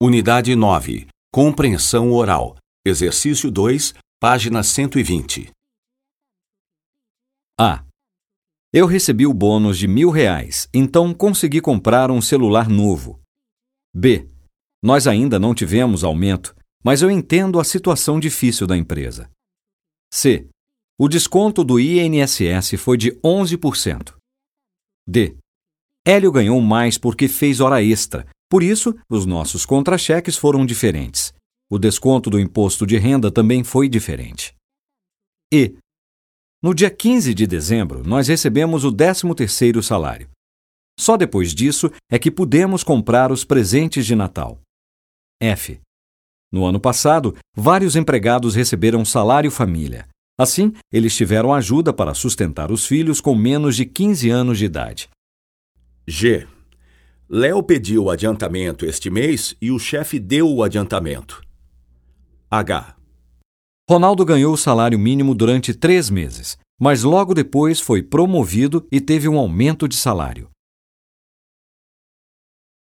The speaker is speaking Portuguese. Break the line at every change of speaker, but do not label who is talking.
Unidade 9. Compreensão oral. Exercício 2, página 120.
A. Eu recebi o bônus de mil reais, então consegui comprar um celular novo. B. Nós ainda não tivemos aumento, mas eu entendo a situação difícil da empresa. C. O desconto do INSS foi de 11%. D. Hélio ganhou mais porque fez hora extra, por isso, os nossos contra-cheques foram diferentes. O desconto do imposto de renda também foi diferente. E. No dia 15 de dezembro, nós recebemos o 13º salário. Só depois disso é que pudemos comprar os presentes de Natal. F. No ano passado, vários empregados receberam salário família. Assim, eles tiveram ajuda para sustentar os filhos com menos de 15 anos de idade.
G. Léo pediu o adiantamento este mês e o chefe deu o adiantamento. H.
Ronaldo ganhou o salário mínimo durante três meses, mas logo depois foi promovido e teve um aumento de salário.